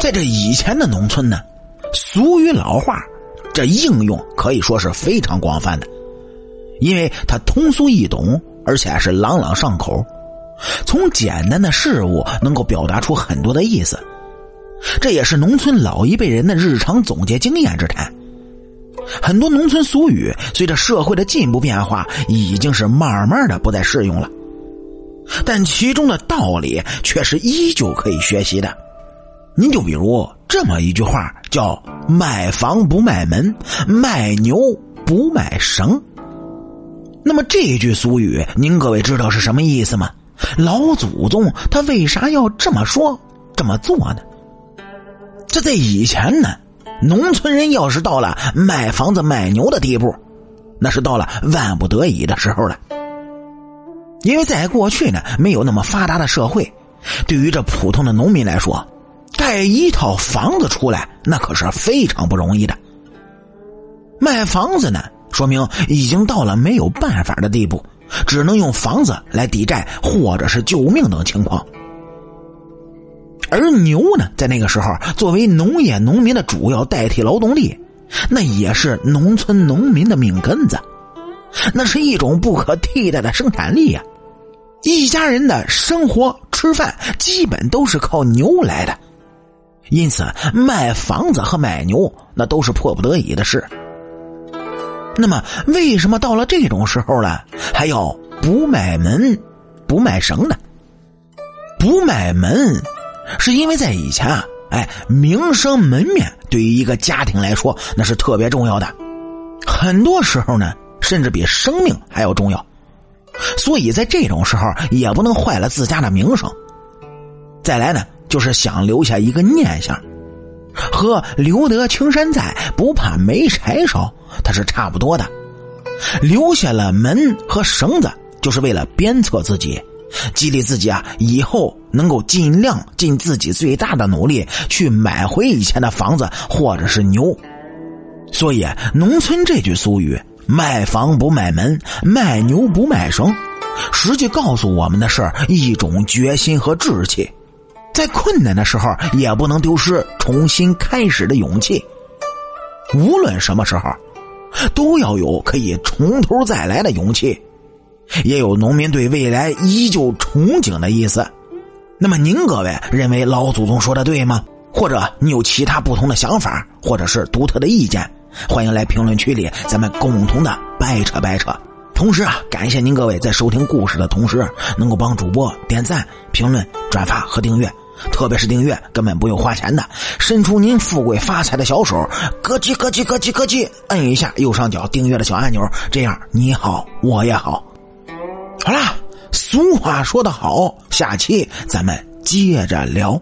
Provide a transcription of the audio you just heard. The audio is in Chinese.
在这以前的农村呢，俗语老话这应用可以说是非常广泛的，因为它通俗易懂，而且是朗朗上口。从简单的事物能够表达出很多的意思，这也是农村老一辈人的日常总结经验之谈。很多农村俗语随着社会的进步变化，已经是慢慢的不再适用了，但其中的道理却是依旧可以学习的。您就比如这么一句话，叫“卖房不卖门，卖牛不卖绳”。那么这句俗语，您各位知道是什么意思吗？老祖宗他为啥要这么说、这么做呢？这在以前呢，农村人要是到了卖房子卖牛的地步，那是到了万不得已的时候了。因为在过去呢，没有那么发达的社会，对于这普通的农民来说，盖一套房子出来，那可是非常不容易的。卖房子呢，说明已经到了没有办法的地步。只能用房子来抵债，或者是救命等情况。而牛呢，在那个时候作为农业农民的主要代替劳动力，那也是农村农民的命根子，那是一种不可替代的生产力呀。一家人的生活吃饭基本都是靠牛来的，因此卖房子和买牛那都是迫不得已的事。那么，为什么到了这种时候了，还要不卖门，不卖绳呢？不卖门，是因为在以前啊，哎，名声门面对于一个家庭来说，那是特别重要的，很多时候呢，甚至比生命还要重要。所以在这种时候，也不能坏了自家的名声。再来呢，就是想留下一个念想。和留得青山在，不怕没柴烧，它是差不多的。留下了门和绳子，就是为了鞭策自己，激励自己啊，以后能够尽量尽自己最大的努力去买回以前的房子或者是牛。所以，农村这句俗语“卖房不卖门，卖牛不卖绳”，实际告诉我们的是一种决心和志气。在困难的时候，也不能丢失重新开始的勇气。无论什么时候，都要有可以从头再来的勇气。也有农民对未来依旧憧憬的意思。那么，您各位认为老祖宗说的对吗？或者你有其他不同的想法，或者是独特的意见？欢迎来评论区里，咱们共同的掰扯掰扯。同时啊，感谢您各位在收听故事的同时，能够帮主播点赞、评论、转发和订阅。特别是订阅，根本不用花钱的，伸出您富贵发财的小手，咯叽咯叽咯叽咯叽，摁一下右上角订阅的小按钮，这样你好我也好。好啦，俗话说得好，下期咱们接着聊。